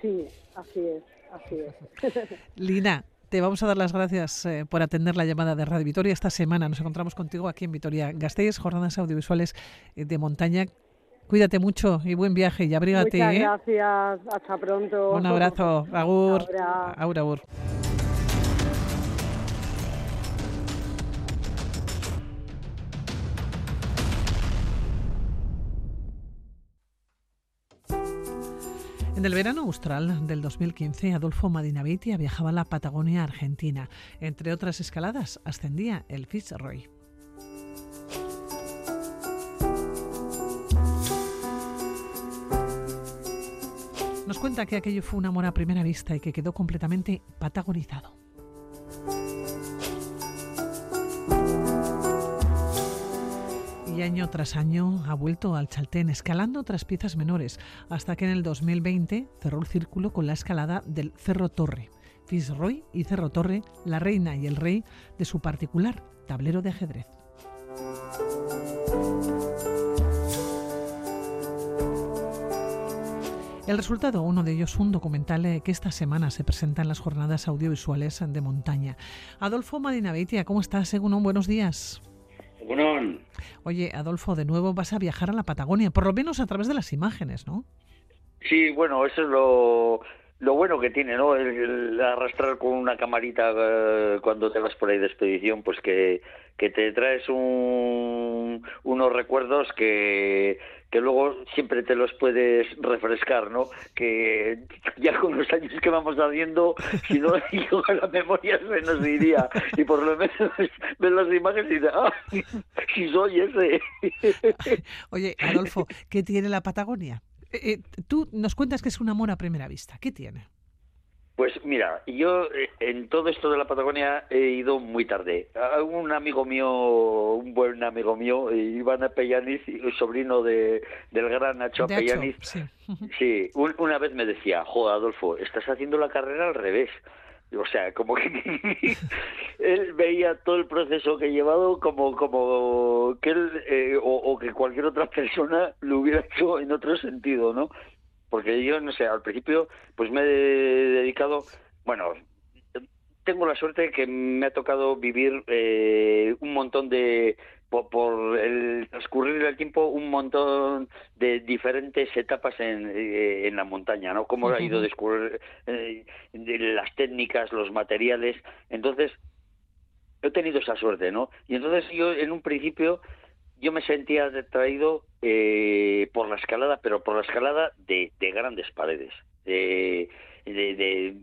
Sí, así es, así es. Lina, te vamos a dar las gracias eh, por atender la llamada de Radio Vitoria. Esta semana nos encontramos contigo aquí en Vitoria Gasteiz, jornadas audiovisuales eh, de montaña. Cuídate mucho y buen viaje y abrígate. Muchas ¿eh? gracias. Hasta pronto. Un abrazo. Agur. Agur, agur. En el verano austral del 2015, Adolfo Madinavitia viajaba a la Patagonia Argentina. Entre otras escaladas, ascendía el Fitzroy. Nos cuenta que aquello fue un amor a primera vista y que quedó completamente patagonizado. Y año tras año ha vuelto al Chaltén, escalando otras piezas menores, hasta que en el 2020 cerró el círculo con la escalada del Cerro Torre. Fitzroy y Cerro Torre, la reina y el rey de su particular tablero de ajedrez. El resultado, uno de ellos, un documental eh, que esta semana se presenta en las jornadas audiovisuales de montaña. Adolfo Madinabeitia, ¿cómo estás? Según buenos días. Bueno. Oye, Adolfo, de nuevo vas a viajar a la Patagonia, por lo menos a través de las imágenes, ¿no? Sí, bueno, eso es lo, lo bueno que tiene, ¿no? El, arrastrar con una camarita eh, cuando te vas por ahí de expedición, pues que, que te traes un, unos recuerdos que, que luego siempre te los puedes refrescar, ¿no? Que ya con los años que vamos haciendo, si no la memoria se nos iría. Y por lo menos ves las imágenes y dices, ¡ah! Si soy ese. Oye, Adolfo, ¿qué tiene la Patagonia? Eh, eh, tú nos cuentas que es un amor a primera vista. ¿Qué tiene? Pues mira, yo eh, en todo esto de la Patagonia he ido muy tarde. Un amigo mío, un buen amigo mío, Iván Apellaniz, sobrino de, del gran Nacho Apellaniz, sí, sí una vez me decía, joder Adolfo, estás haciendo la carrera al revés. O sea, como que él veía todo el proceso que he llevado como, como que él eh, o, que cualquier otra persona lo hubiera hecho en otro sentido, ¿no? Porque yo, no sé, al principio pues me he dedicado, bueno, tengo la suerte que me ha tocado vivir eh, un montón de, por, el transcurrir del tiempo un montón de diferentes etapas en, eh, en la montaña, ¿no? Cómo ha ido descubrir eh, las técnicas, los materiales. Entonces, he tenido esa suerte, ¿no? Y entonces yo en un principio yo me sentía atraído eh, por la escalada, pero por la escalada de, de grandes paredes, de, de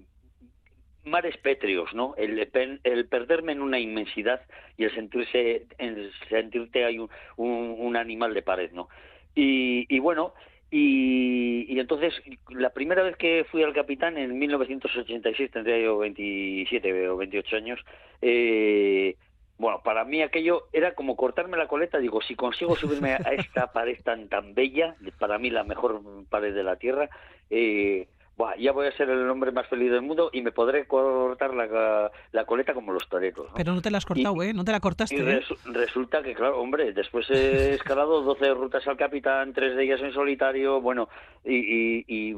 mares pétreos, ¿no? El, el, perderme en una inmensidad y el sentirse, el sentirte hay un, un, animal de pared, ¿no? Y, y bueno, y, y, entonces la primera vez que fui al capitán en 1986 tendría yo 27 o 28 años. Eh, bueno, para mí aquello era como cortarme la coleta. Digo, si consigo subirme a esta pared tan tan bella, para mí la mejor pared de la tierra, eh, ya voy a ser el hombre más feliz del mundo y me podré cortar la, la coleta como los toreros. Pero no te la has cortado, ¿eh? No te la cortaste. Y ¿eh? resulta que, claro, hombre, después he escalado 12 rutas al capitán, tres de ellas en solitario, bueno, y, y,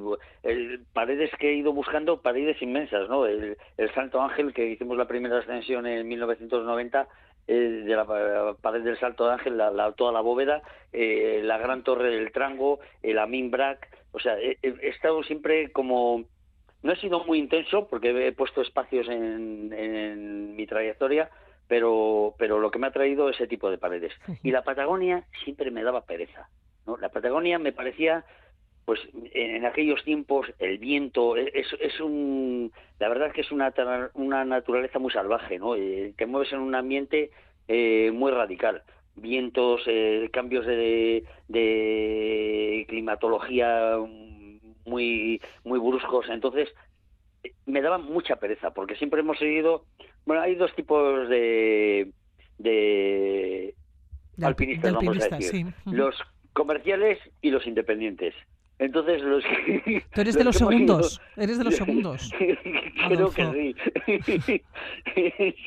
paredes que he ido buscando, paredes inmensas, ¿no? El, el Santo Ángel, que hicimos la primera ascensión en 1990, eh, de la pared del Salto de Ángel, la, toda la bóveda, eh, la gran torre del Trango, el Amin Brac, o sea, he, estado siempre como... No he sido muy intenso porque he puesto espacios en, mi trayectoria, pero, pero lo que me ha traído ese tipo de paredes. Y la Patagonia siempre me daba pereza. ¿no? La Patagonia me parecía pues en aquellos tiempos el viento es, es un la verdad es que es una, una naturaleza muy salvaje no eh, te mueves en un ambiente eh, muy radical vientos eh, cambios de, de, climatología muy muy bruscos. Entonces me daba mucha pereza porque siempre hemos seguido bueno hay dos tipos de de, alpinistas, vamos a decir. los comerciales y los independientes entonces los que, Tú eres de los, segundos, eres de los segundos. Creo que sí.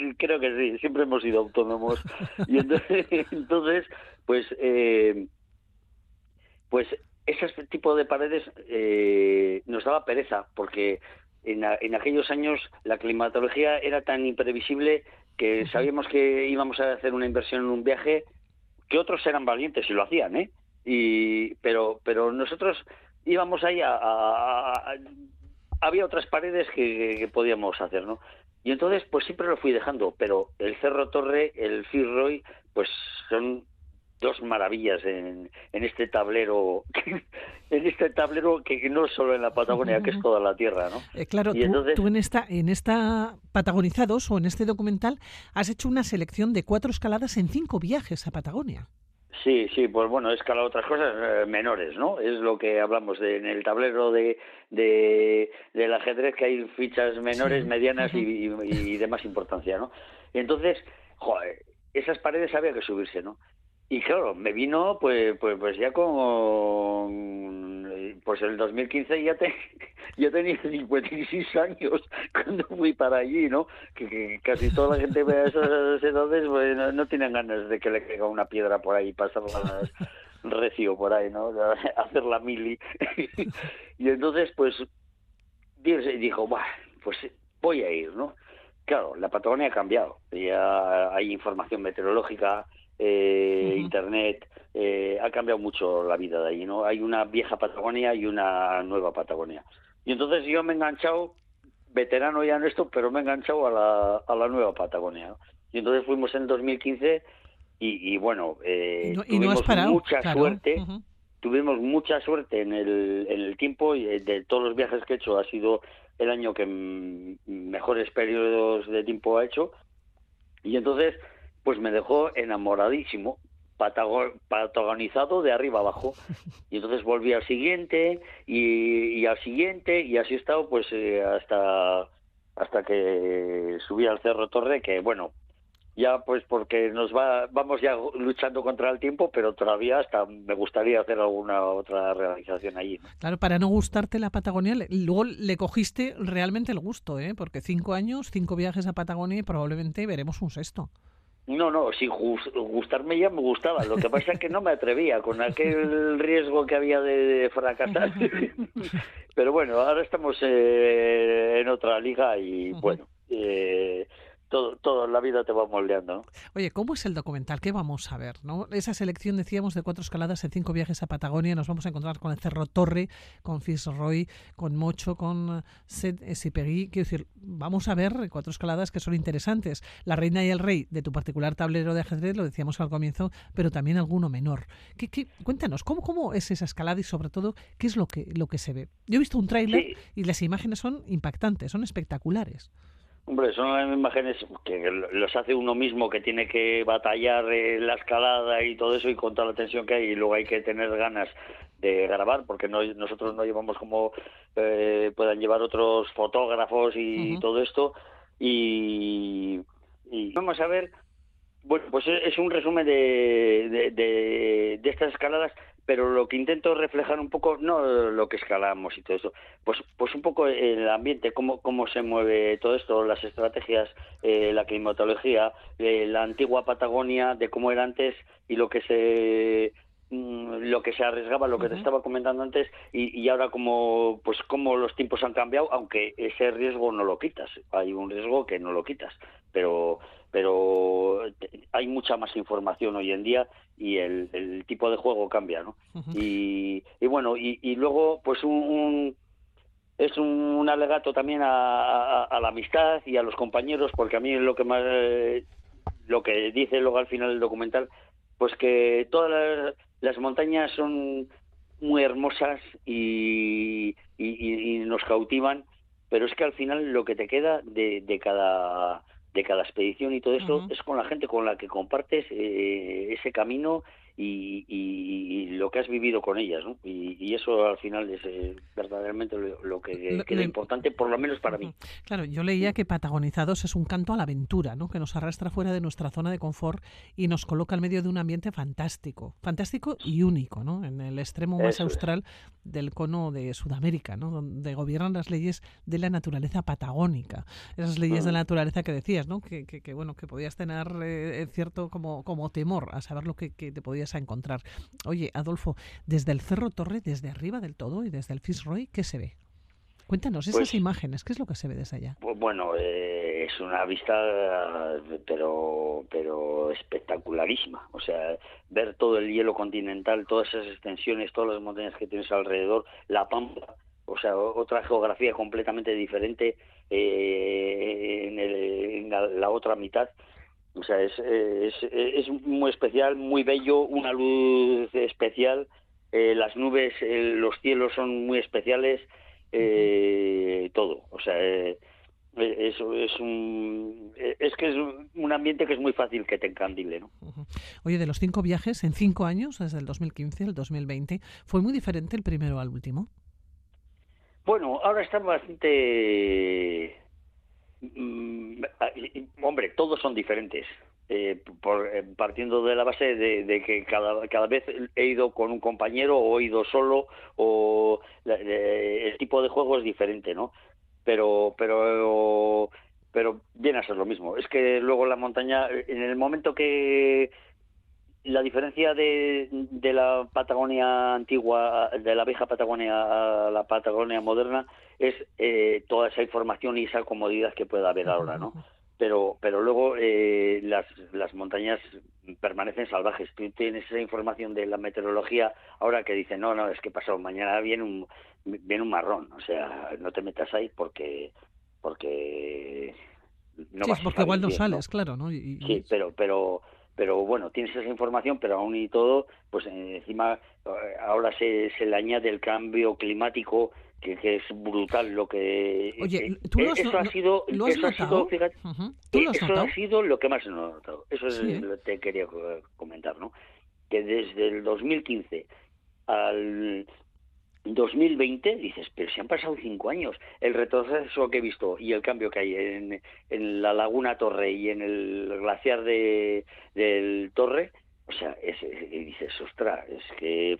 Creo que sí, siempre hemos sido autónomos. Y entonces, entonces pues eh, pues ese tipo de paredes eh, nos daba pereza porque en, en, aquellos años la climatología era tan imprevisible que sabíamos que íbamos a hacer una inversión en un viaje que otros eran valientes y lo hacían, ¿eh? Y pero pero nosotros íbamos ahí a, había otras paredes que, podíamos hacer no y entonces pues siempre lo fui dejando pero el Cerro Torre el Firroy pues son dos maravillas en, en este tablero en este tablero que no es solo en la Patagonia que es toda la tierra no eh, claro tú, en esta en esta patagonizados o en este documental has hecho una selección de cuatro escaladas en cinco viajes a Patagonia Sí, sí, pues bueno, he escalado otras cosas eh, menores, ¿no? Es lo que hablamos de, en el tablero de, de, del ajedrez, que hay fichas menores, medianas y, de más importancia, ¿no? Y entonces, joder, esas paredes había que subirse, ¿no? Y claro, me vino pues pues pues ya con pues el 2015 ya te yo tenía 56 años cuando fui para allí, ¿no? Que, casi toda la gente ve esas edades pues no, tienen ganas de que le caiga una piedra por ahí pasar las recio por ahí, ¿no? Hacer la mili. y entonces, pues, dijo, pues voy a ir, ¿no? Claro, la Patagonia ha cambiado. Ya hay información meteorológica, eh, internet, eh, ha cambiado mucho la vida de allí, ¿no? Hay una vieja Patagonia y una nueva Patagonia. Y entonces yo me he enganchado, veterano ya en esto, pero me he enganchado a la, a la nueva Patagonia. Y entonces fuimos en 2015 y, y bueno, eh, tuvimos mucha suerte. Tuvimos mucha suerte en el, en el tiempo y eh, de todos los viajes que he hecho ha sido el año que mejores periodos de tiempo ha hecho. Y entonces, pues me dejó enamoradísimo patagonizado de arriba abajo. Y entonces volví al siguiente y, al siguiente y así he estado pues eh, hasta hasta que subí al Cerro Torre, que bueno, ya pues porque nos va vamos ya luchando contra el tiempo pero todavía hasta me gustaría hacer alguna otra realización allí claro para no gustarte la Patagonia luego le cogiste realmente el gusto eh porque cinco años cinco viajes a Patagonia y probablemente veremos un sexto no, no, sin gustarme ya me gustaba. Lo que pasa es que no me atrevía con aquel riesgo que había de, fracasar. Pero bueno, ahora estamos eh, en otra liga y bueno, eh, todo, todo la vida te va moldeando. Oye, ¿cómo es el documental? ¿Qué vamos a ver? ¿no? Esa selección, decíamos, de cuatro escaladas en cinco viajes a Patagonia. Nos vamos a encontrar con el Cerro Torre, con Fitzroy, con Mocho, con Sed Sipegui. Quiero decir, vamos a ver cuatro escaladas que son interesantes. La Reina y el Rey, de tu particular tablero de ajedrez, lo decíamos al comienzo, pero también alguno menor. ¿Qué, qué? Cuéntanos, ¿cómo, ¿cómo es esa escalada y sobre todo, qué es lo que, lo que se ve? Yo he visto un tráiler y las imágenes son impactantes, son espectaculares. Hombre, son imágenes que los hace uno mismo que tiene que batallar la escalada y todo eso y con toda la tensión que hay y luego hay que tener ganas de grabar porque no, nosotros no llevamos como eh, puedan llevar otros fotógrafos y todo esto y, vamos a ver bueno pues es un resumen de, de, de estas escaladas pero lo que intento reflejar un poco, no lo que escalamos y todo eso, pues, pues un poco el ambiente, cómo, cómo se mueve todo esto, las estrategias, eh, la climatología, eh, la antigua Patagonia, de cómo era antes y lo que se mm, lo que se arriesgaba, lo que te estaba comentando antes, y, y, ahora como pues cómo los tiempos han cambiado, aunque ese riesgo no lo quitas, hay un riesgo que no lo quitas, pero pero hay mucha más información hoy en día y el, tipo de juego cambia, ¿no? y, y, bueno, y, y, luego pues un, es un, alegato también a, la amistad y a los compañeros, porque a mí es lo que más, lo que dice luego al final del documental, pues que todas las, montañas son muy hermosas y, y, nos cautivan, pero es que al final lo que te queda de, de cada de cada expedición y todo eso es con la gente con la que compartes eh, ese camino y, lo que has vivido con ellas, ¿no? Y, eso al final es eh, verdaderamente lo, que queda importante, por lo menos para mí. Claro, yo leía que Patagonizados es un canto a la aventura, ¿no? Que nos arrastra fuera de nuestra zona de confort y nos coloca en medio de un ambiente fantástico, fantástico y único, ¿no? En el extremo más austral del cono de Sudamérica, ¿no? Donde gobiernan las leyes de la naturaleza patagónica, esas leyes de la naturaleza que decías, ¿no? Que, que, bueno, que podías tener eh, cierto como, como temor a saber lo que, que te podías a encontrar. Oye, Adolfo, desde el Cerro Torre, desde arriba del todo y desde el Fitzroy, ¿qué se ve? Cuéntanos esas pues imágenes, ¿qué es lo que se ve desde allá? Pues bueno, eh, es una vista, pero, pero espectacularísima. O sea, ver todo el hielo continental, todas esas extensiones, todas las montañas que tienes alrededor, la pampa, o sea, otra geografía completamente diferente eh, en, la, otra mitad. O sea, es, es, es muy especial, muy bello, una luz especial, eh, las nubes, eh, los cielos son muy especiales, eh, todo. O sea, eso es un es que es un ambiente que es muy fácil que te encandile, ¿no? Oye, de los cinco viajes en cinco años, desde el 2015 al 2020, ¿fue muy diferente el primero al último? Bueno, ahora está bastante Mm, hombre, todos son diferentes. Eh, por, eh, partiendo de la base de, que cada, cada vez he ido con un compañero o he ido solo o el tipo de juego es diferente, ¿no? Pero, pero, pero viene a ser lo mismo. Es que luego la montaña, en el momento que la diferencia de, de la Patagonia antigua, de la vieja Patagonia a la Patagonia moderna, es eh, toda esa información y esa comodidad que pueda haber ahora, ¿no? Pero, pero luego eh, las, las montañas permanecen salvajes. Tú tienes esa información de la meteorología ahora que dicen, no, no, es que pasado mañana viene un, viene un marrón. O sea, no te metas ahí porque porque no sí, porque igual no sales, claro, ¿no? Sí, pero, pero pero bueno, tienes esa información, pero aún y todo, pues encima eh, ahora se, se le añade el cambio climático que, es brutal lo que Oye, eh, ¿tú lo has, eso ha sido ¿lo eso ha sido fíjate, eso ha sido lo que más he notado. Eso es lo que te quería comentar no que desde el 2015 al 2020 dices, pero si han pasado cinco años, el retroceso que he visto y el cambio que hay en, en la Laguna Torre y en el glaciar de, del Torre, o sea, es, dices, ostras, es que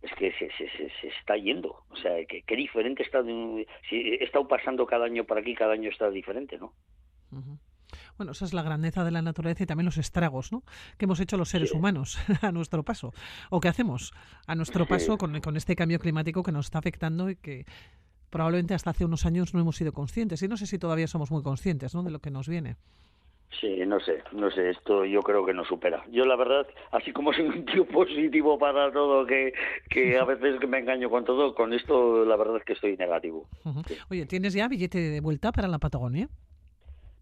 es que se, se, se, está yendo, o sea, que, qué diferente está, si he estado pasando cada año por aquí, cada año está diferente, ¿no? Bueno, esa es la grandeza de la naturaleza y también los estragos ¿no? que hemos hecho los seres humanos a nuestro paso, o que hacemos a nuestro paso con, con este cambio climático que nos está afectando y que probablemente hasta hace unos años no hemos sido conscientes. Y no sé si todavía somos muy conscientes ¿no? de lo que nos viene. Sí, no sé, no sé, esto yo creo que nos supera. Yo la verdad, así como soy un tío positivo para todo, que, que a veces me engaño con todo, con esto la verdad es que estoy negativo. Oye, ¿tienes ya billete de vuelta para la Patagonia?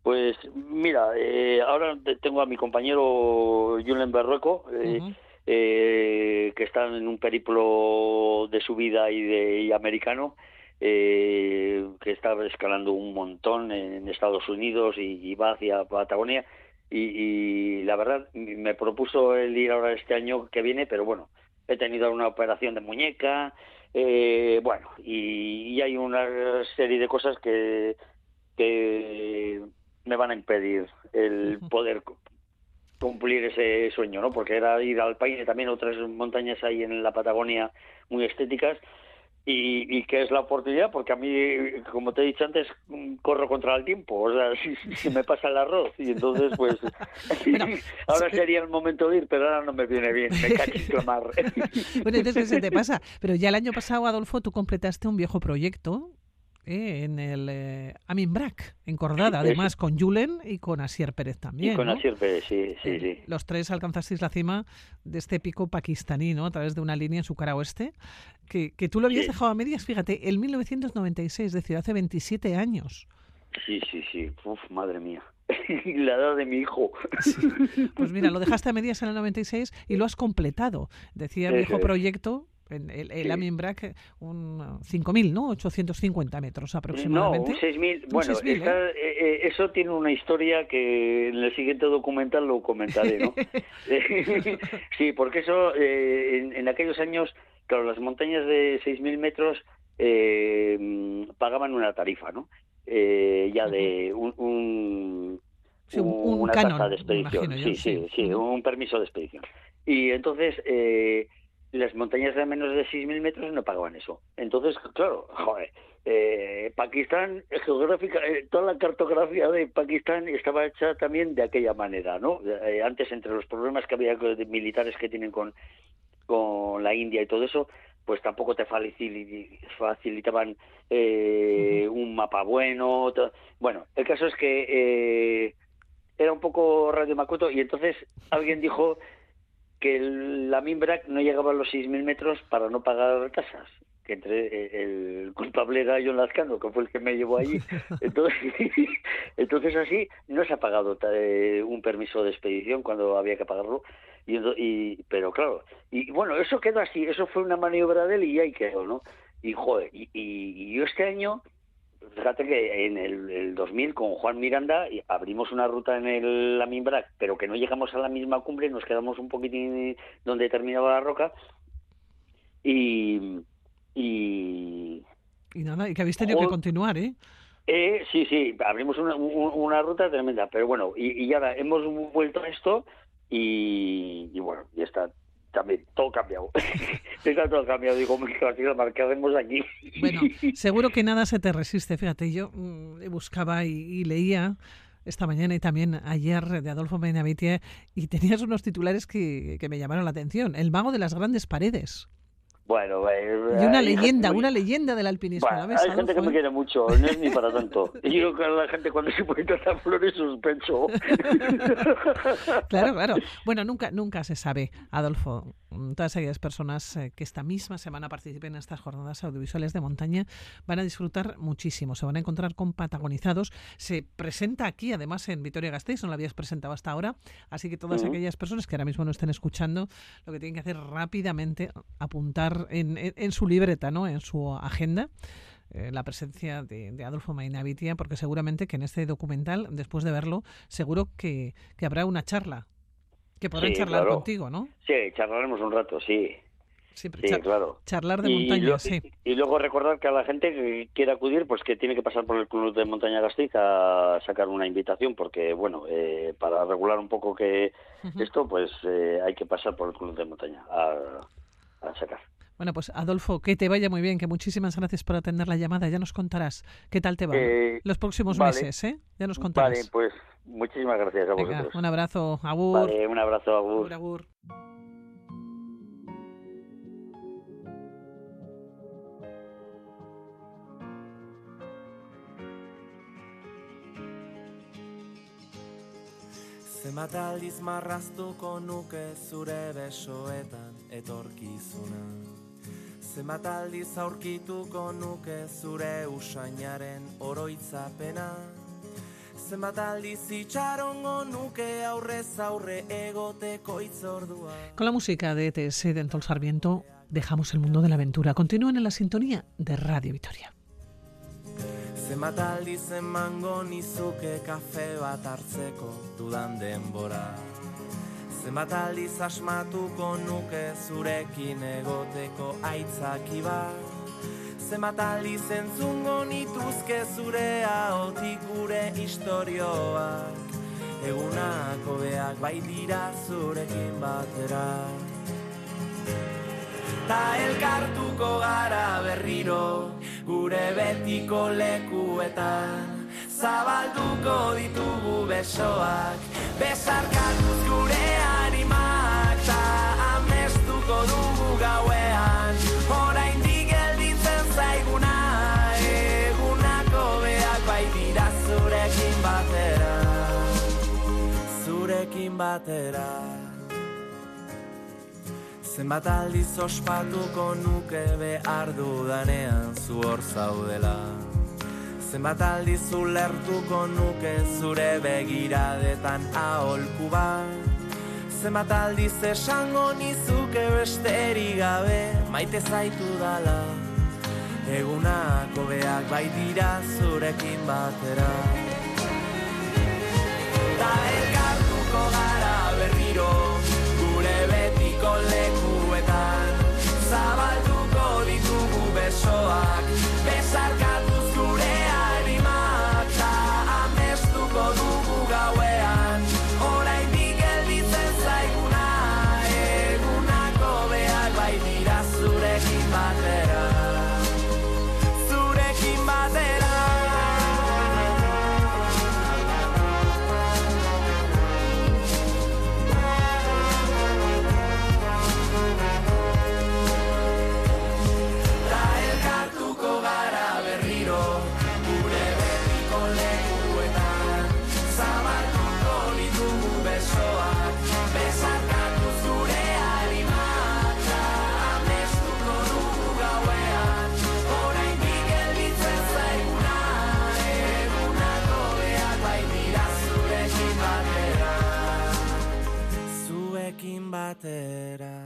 Pues mira, eh, ahora tengo a mi compañero Julen Berrueco, eh, eh, que está en un periplo de subida y de americano, que está escalando un montón en Estados Unidos y, va hacia Patagonia. Y, la verdad, me propuso el ir ahora este año que viene, pero bueno, he tenido una operación de muñeca, bueno, y, y hay una serie de cosas que que me van a impedir el poder cumplir ese sueño, ¿no? Porque era ir al país y también otras montañas ahí en la Patagonia muy estéticas y, que es la oportunidad porque a mí, como te he dicho antes, corro contra el tiempo, o sea, si, me pasa el arroz y entonces pues ahora sería el momento de ir, pero ahora no me viene bien, me clamar. bueno, entonces se te pasa, pero ya el año pasado, Adolfo, tú completaste un viejo proyecto eh, en el eh, Aminbrac, encordada, además con Julen y con Asier Pérez también. Y con Asier Pérez, sí, sí, eh, sí. Los tres alcanzasteis la cima de este pico pakistaní, ¿no? A través de una línea en su cara oeste, que, que tú lo habías dejado a medias, fíjate, en 1996, es decir, hace 27 años. Sí, sí, sí. Uf, madre mía. la edad de mi hijo. Pues mira, lo dejaste a medias en el 96 y lo has completado. Decía el viejo proyecto el, el, el Aminbrac, un 5.000, ¿no? 850 metros aproximadamente. No, 6.000. Bueno, ¿eh? Eh, eh, eso tiene una historia que en el siguiente documental lo comentaré, ¿no? sí, porque eso, en, aquellos años, claro, las montañas de 6.000 metros pagaban una tarifa, ¿no? ya de un, un una canon, de expedición. sí, sí, sí, un permiso de expedición. Y entonces, eh, las montañas de menos de 6.000 metros no pagaban eso. Entonces, claro, joder, eh, Pakistán, geográfica, eh, toda la cartografía de Pakistán estaba hecha también de aquella manera, ¿no? Eh, antes, entre los problemas que había de militares que tienen con, con la India y todo eso, pues tampoco te facilitaban un mapa bueno. Bueno, el caso es que era un poco Radio Makoto y entonces alguien dijo que la Mimbrac no llegaba a los 6.000 metros para no pagar tasas que entre eh, el culpable era John Lazcano, que fue el que me llevó allí. Entonces, entonces así no se ha pagado eh, un permiso de expedición cuando había que pagarlo. Y, y, pero claro, y bueno, eso quedó así, eso fue una maniobra de él y ahí quedó, ¿no? Y joder, y, y yo este año Fíjate que en el, 2000 con Juan Miranda abrimos una ruta en el Aminbrac, pero que no llegamos a la misma cumbre, nos quedamos un poquitín donde terminaba la roca y... Y, y nada, y que habéis tenido que continuar, ¿eh? ¿eh? sí, sí, abrimos una, una ruta tremenda, pero bueno, y, y ahora hemos vuelto a esto y, y bueno, y está también todo cambiado. Está todo cambiado. Digo, ¿qué hacemos aquí? bueno, seguro que nada se te resiste. Fíjate, yo mm, buscaba y, leía esta mañana y también ayer de Adolfo Benavitia y tenías unos titulares que, que me llamaron la atención. El mago de las grandes paredes. Bueno, y una leyenda, una leyenda del alpinismo. hay gente que me quiere mucho, no es ni para tanto. Y yo creo que la gente cuando se puede tratar flores suspenso. claro, claro. Bueno, nunca, nunca se sabe, Adolfo. Todas aquellas personas eh, que esta misma semana participen en estas jornadas audiovisuales de montaña van a disfrutar muchísimo. Se van a encontrar con patagonizados. Se presenta aquí, además, en Vitoria-Gasteiz, no lo habías presentado hasta ahora. Así que todas aquellas personas que ahora mismo no estén escuchando, lo que tienen que hacer rápidamente, apuntar en, su libreta, ¿no? en su agenda, eh, la presencia de, Adolfo Mainavitia, porque seguramente que en este documental, después de verlo, seguro que, habrá una charla, que podrán charlar contigo, ¿no? Sí, charlaremos un rato, sí. Sí, claro. Charlar de montaña, sí. Y luego recordar que a la gente que quiera acudir, pues que tiene que pasar por el Club de Montaña Gasteiz a sacar una invitación, porque, bueno, eh, para regular un poco que esto, pues eh, hay que pasar por el Club de Montaña a sacar. Bueno, pues Adolfo, que te vaya muy bien, que muchísimas gracias por atender la llamada. Ya nos contarás qué tal te va eh, los próximos meses, ¿eh? Ya nos contarás. Vale, pues muchísimas gracias a vosotros. un abrazo, Agur. Vale, un abrazo, Agur. agur, agur. Zenbat aldiz marraztuko nuke zure besoetan etorkizuna Zenbat aldiz aurkituko nuke zure usainaren oroitzapena Zenbat aldiz itxarongo nuke aurrez aurre egoteko itzordua Con la música de ETS de Entol Sarmiento dejamos el mundo de la aventura. Continúen en la sintonía de Radio Vitoria. Zenbat aldiz emango nizuke kafe bat hartzeko dudan denbora Zenbat aldiz asmatuko nuke zurekin egoteko aitzaki bat? Zenbat aldiz entzungo nituzke zure haotik gure istorioak? Egunako beak bai dira zurekin batera. Ta elkartuko gara berriro gure betiko lekuetan Zabalduko ditugu besoak. Besarkatuz gure animak Ta amestuko dugu gauean. Horain digelditzen zaiguna Egunako beak bai dira zurekin batera. Zurekin batera. Zenbat aldiz ospatuko nuke behar dudanean zu hor zaudela Zenbat aldiz ulertuko nuke zure begiradetan aholku bat? Zenbat aldiz esango nizuke besteri gabe maite zaitu dala. Egunako beak bai dira zurekin batera. Ta elkartuko gara berriro gure betiko lekuetan. Zabalduko ditugu besoak besarkatu batera